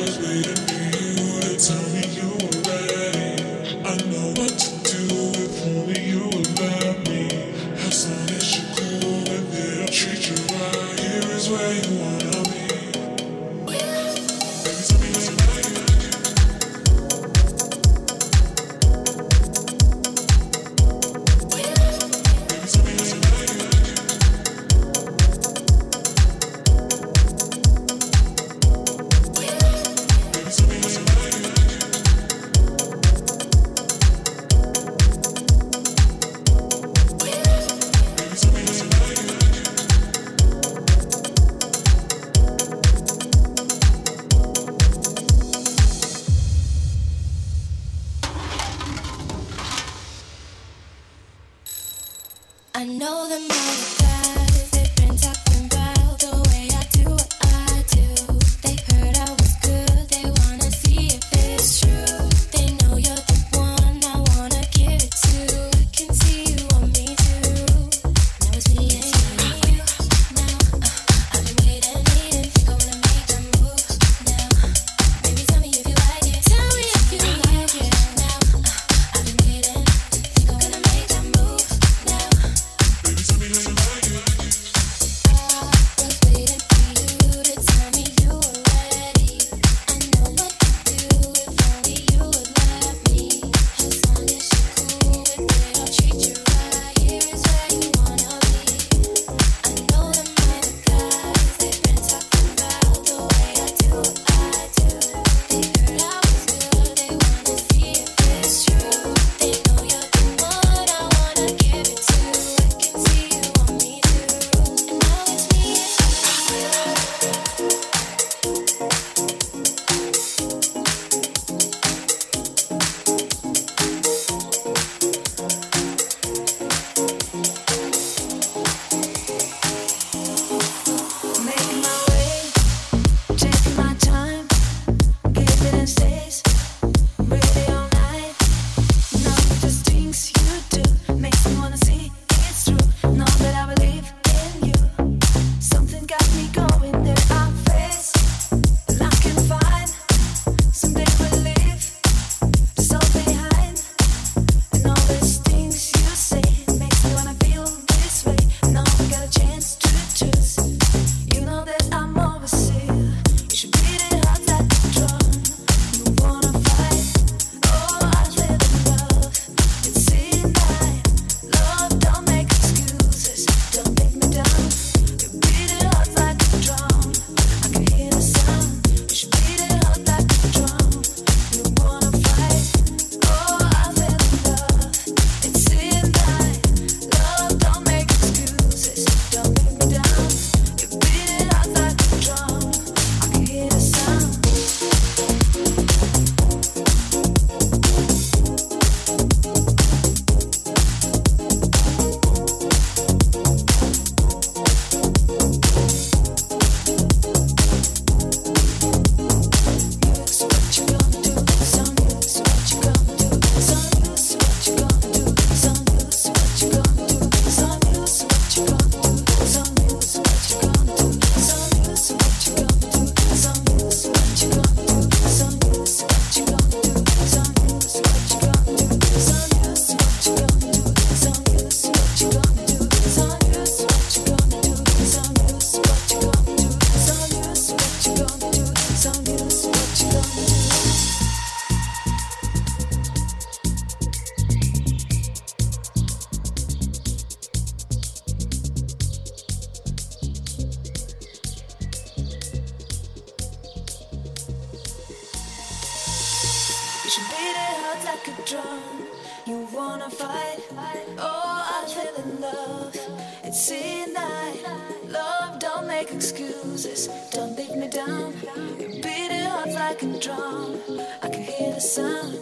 Baby, tell sound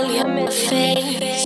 unfamiliar face.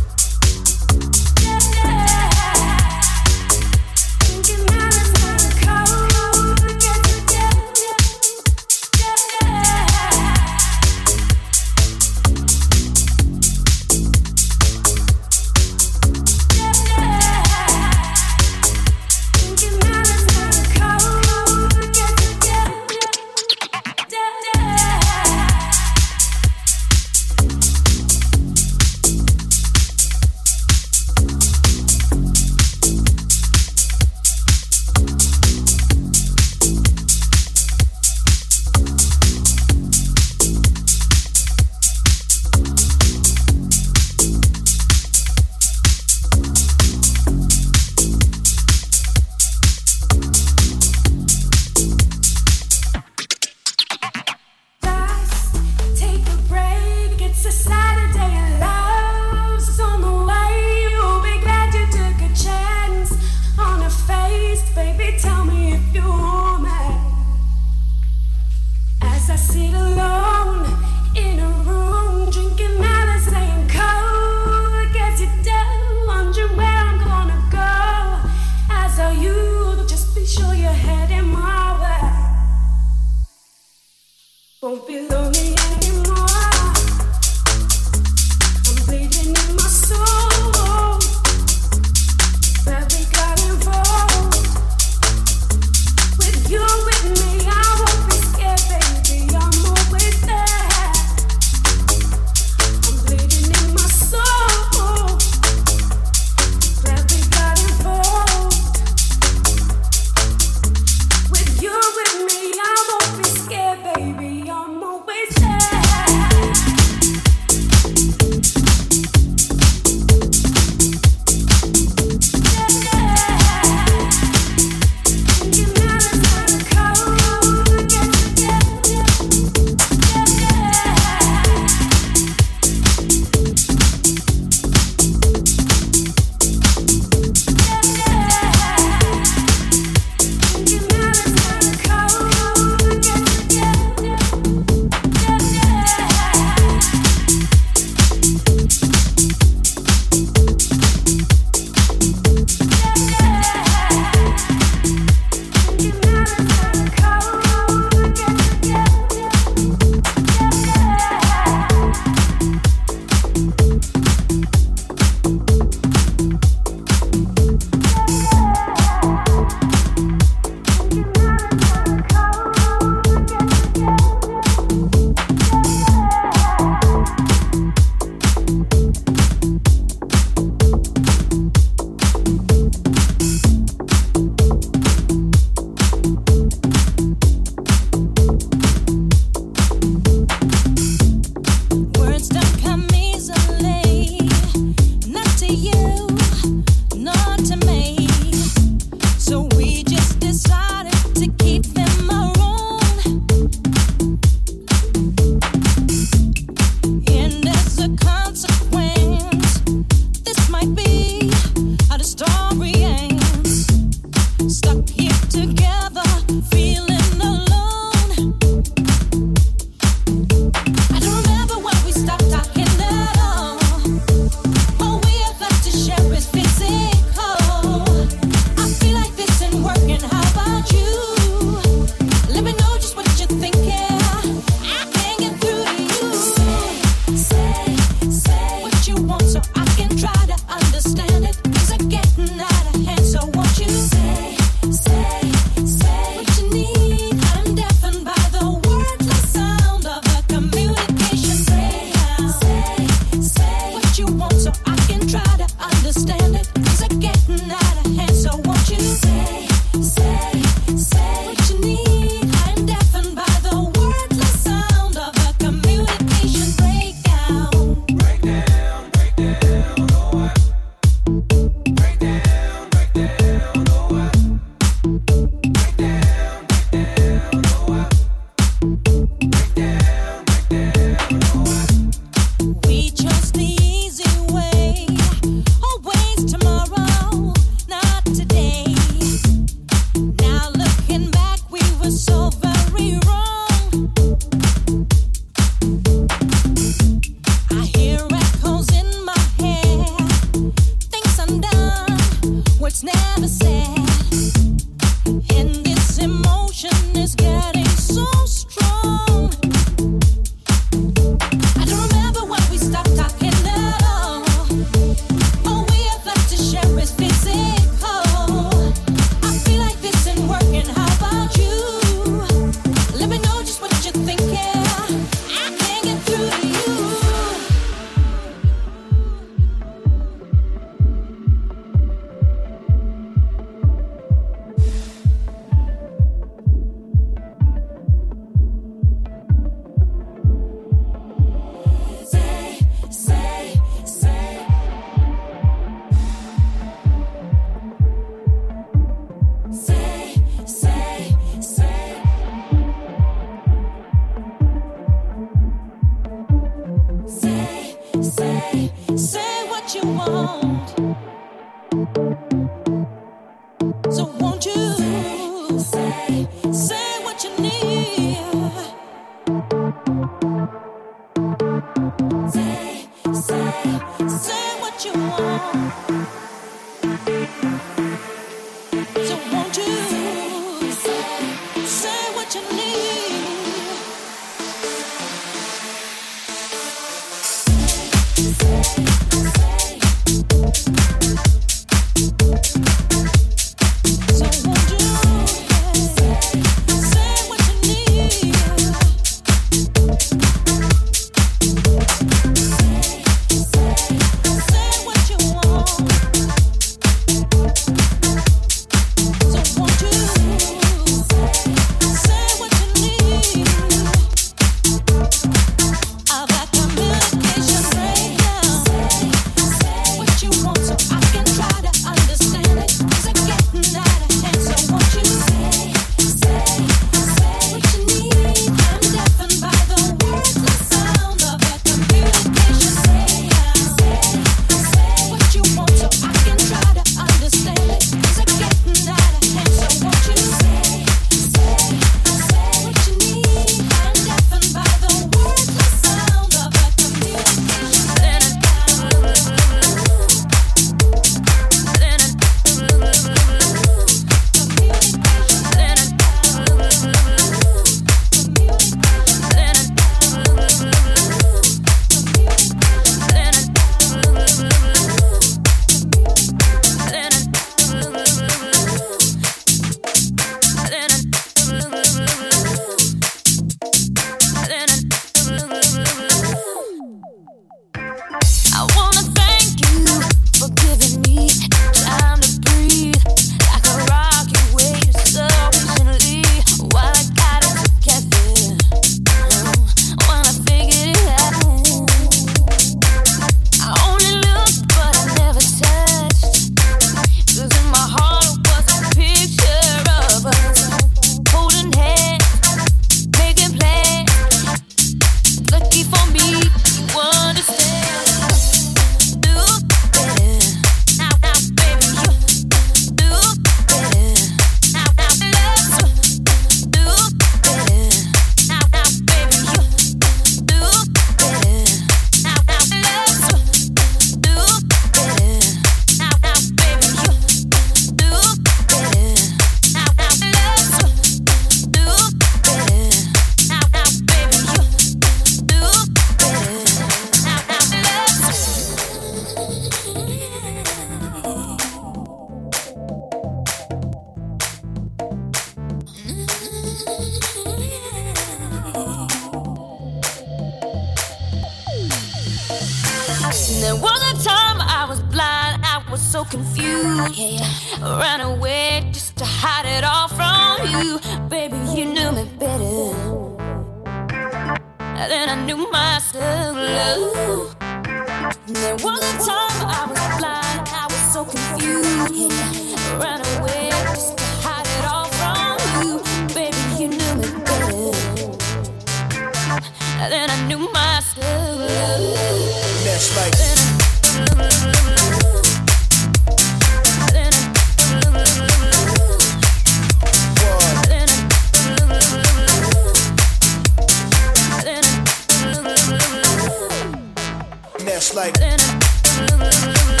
just like.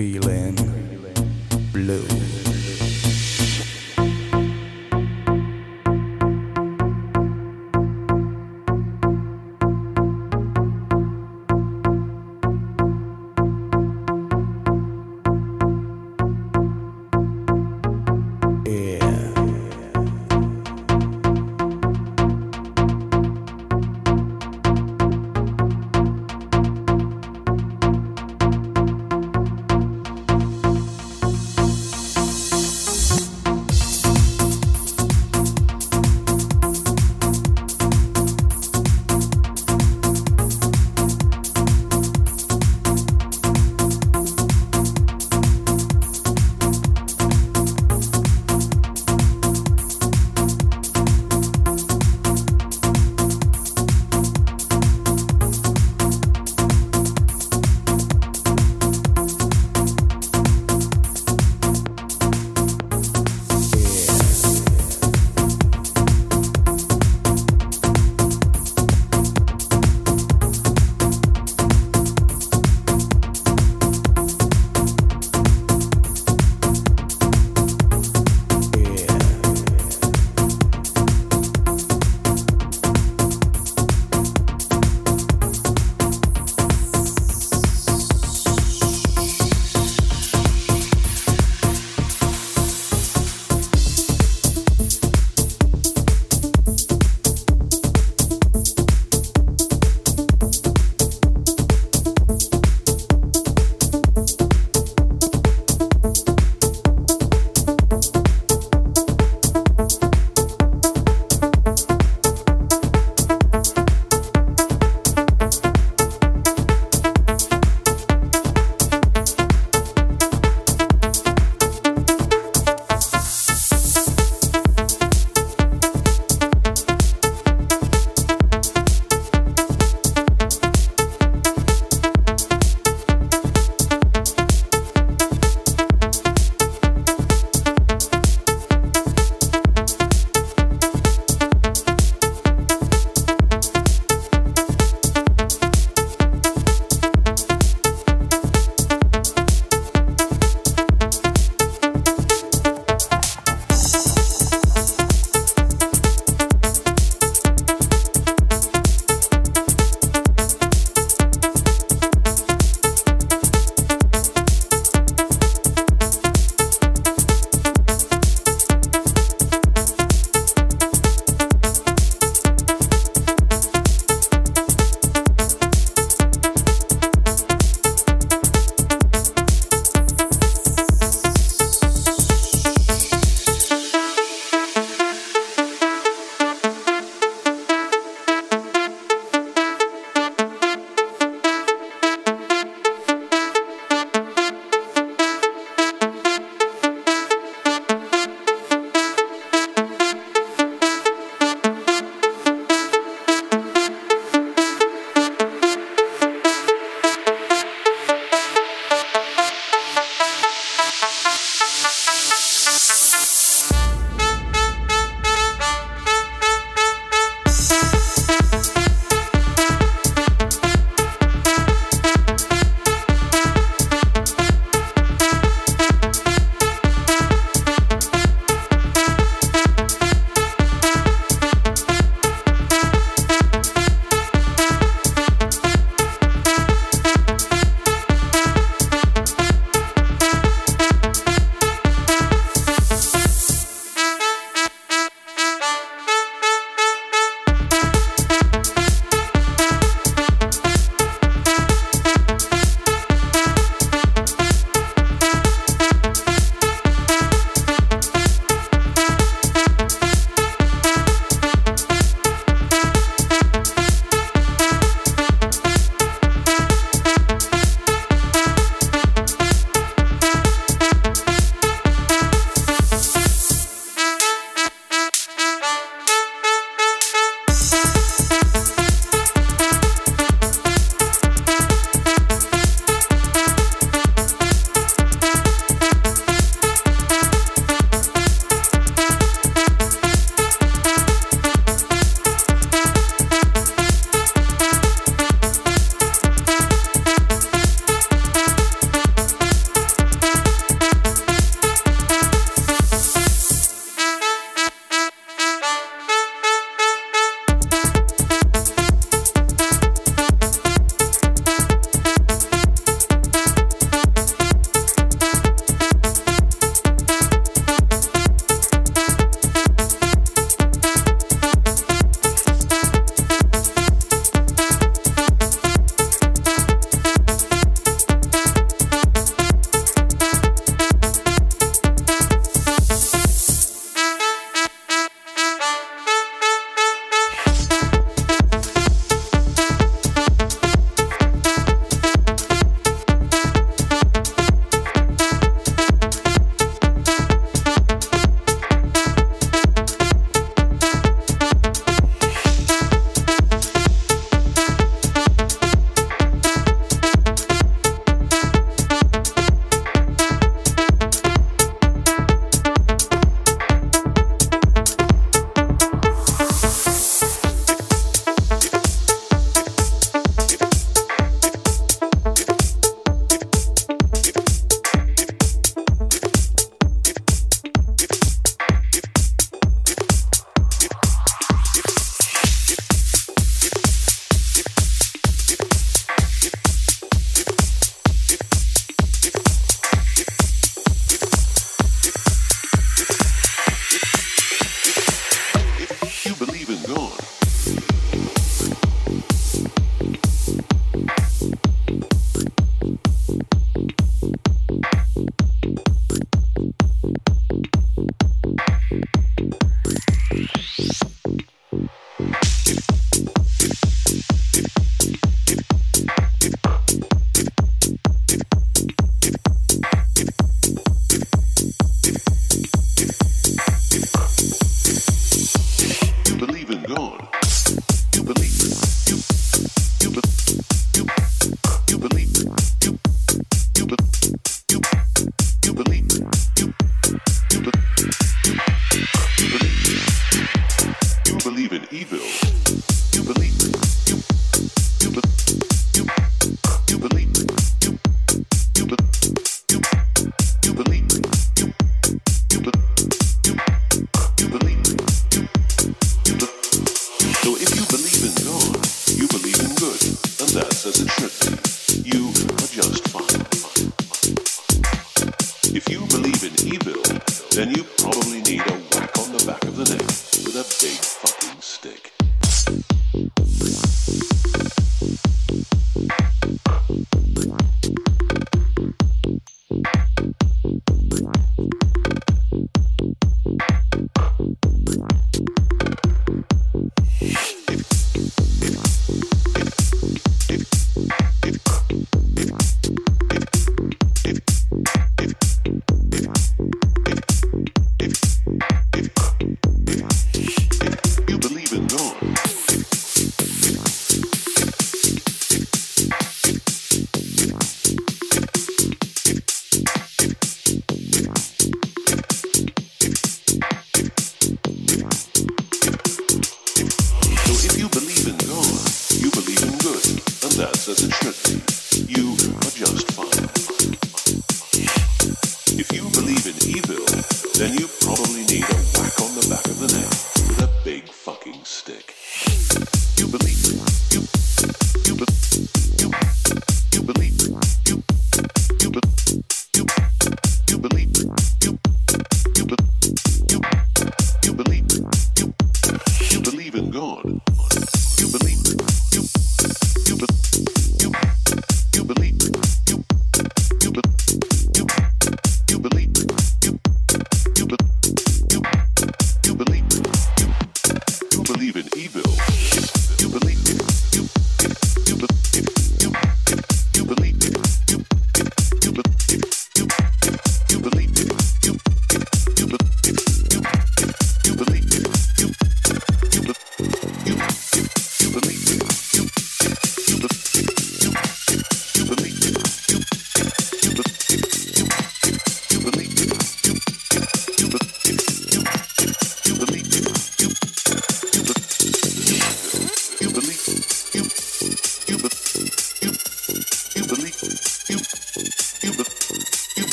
Feeling blue.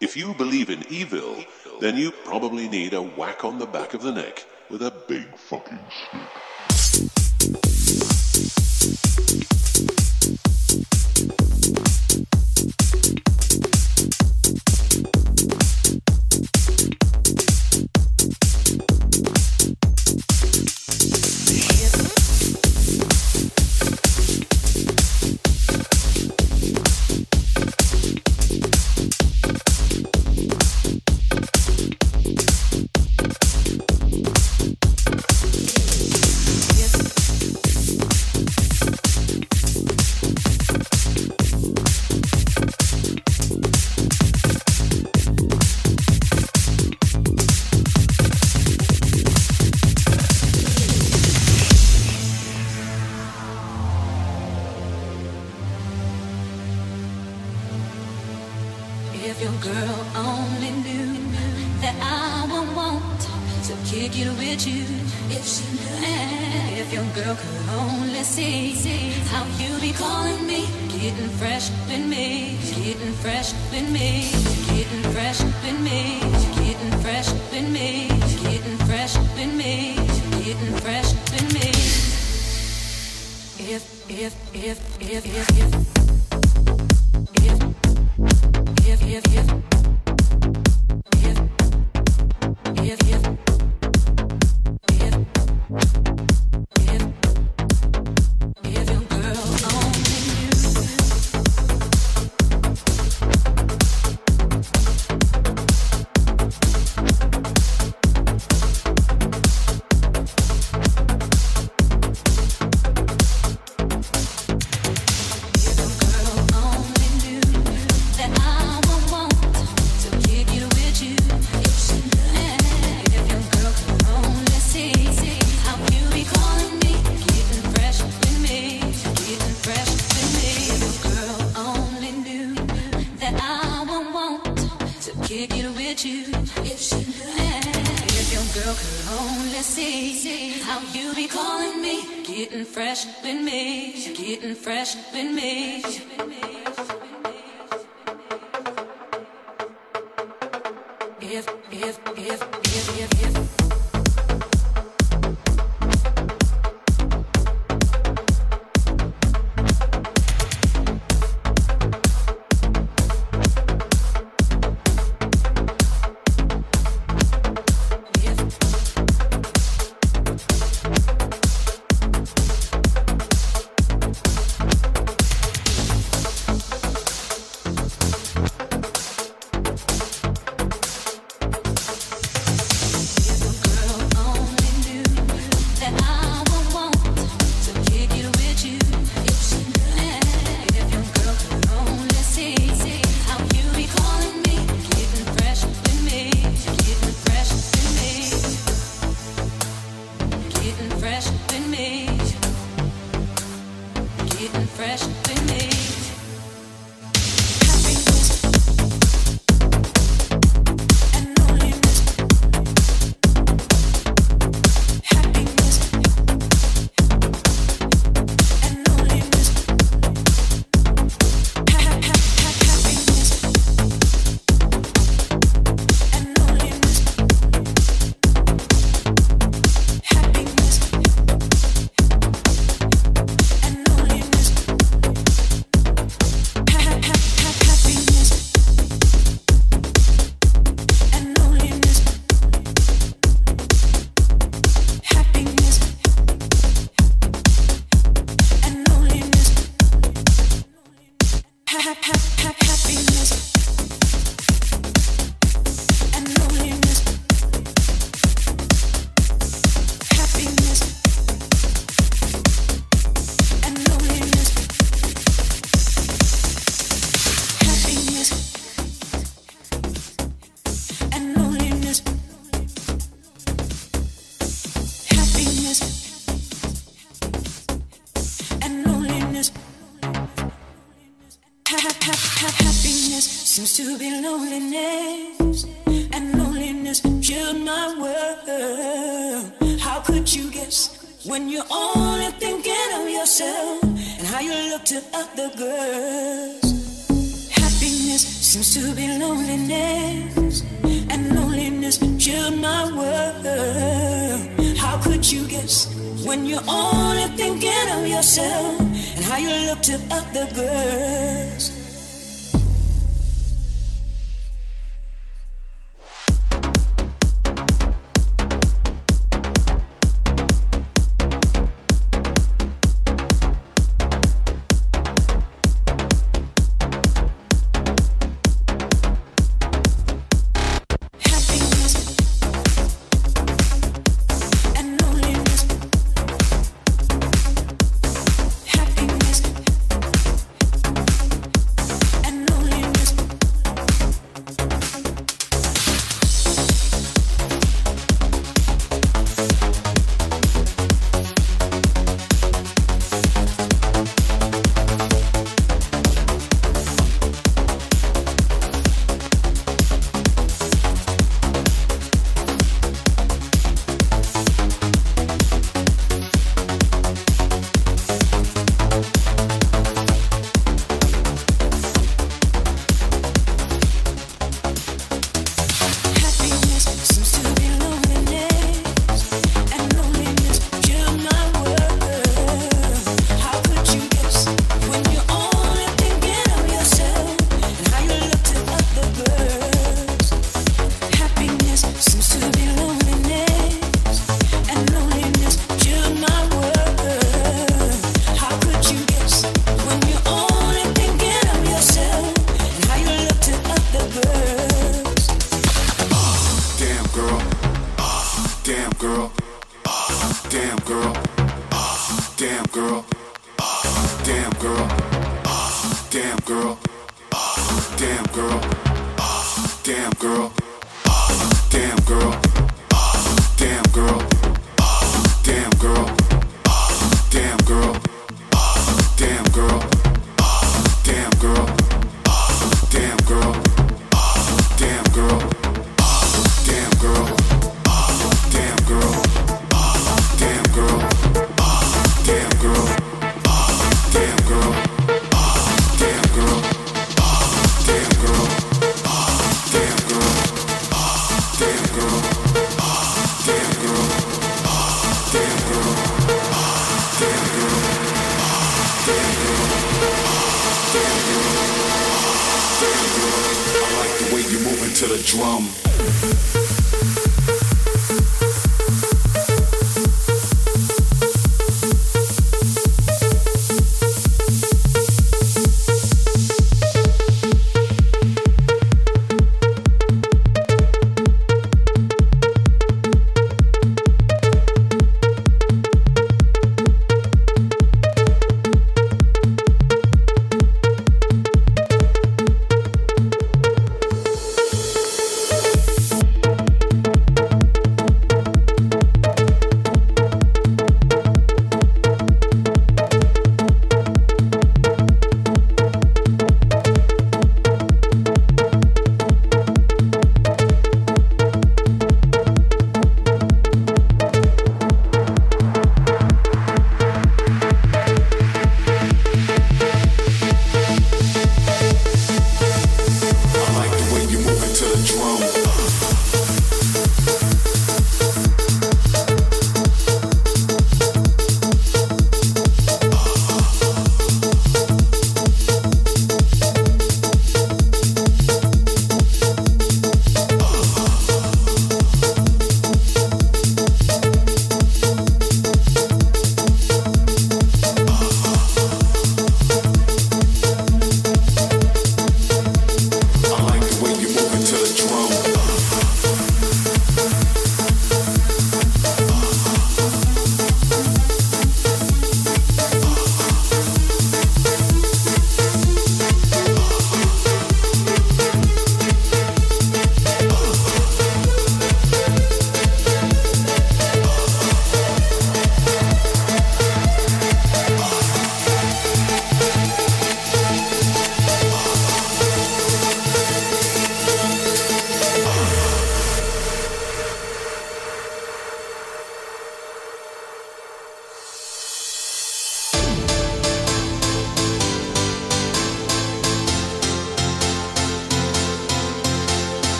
If you believe in evil, then you probably need a whack on the back of the neck with a big fucking stick. getting fresh with me, getting fresh with me, getting fresh with me, getting fresh with me, getting fresh with me. If if if if if if if if if if the good.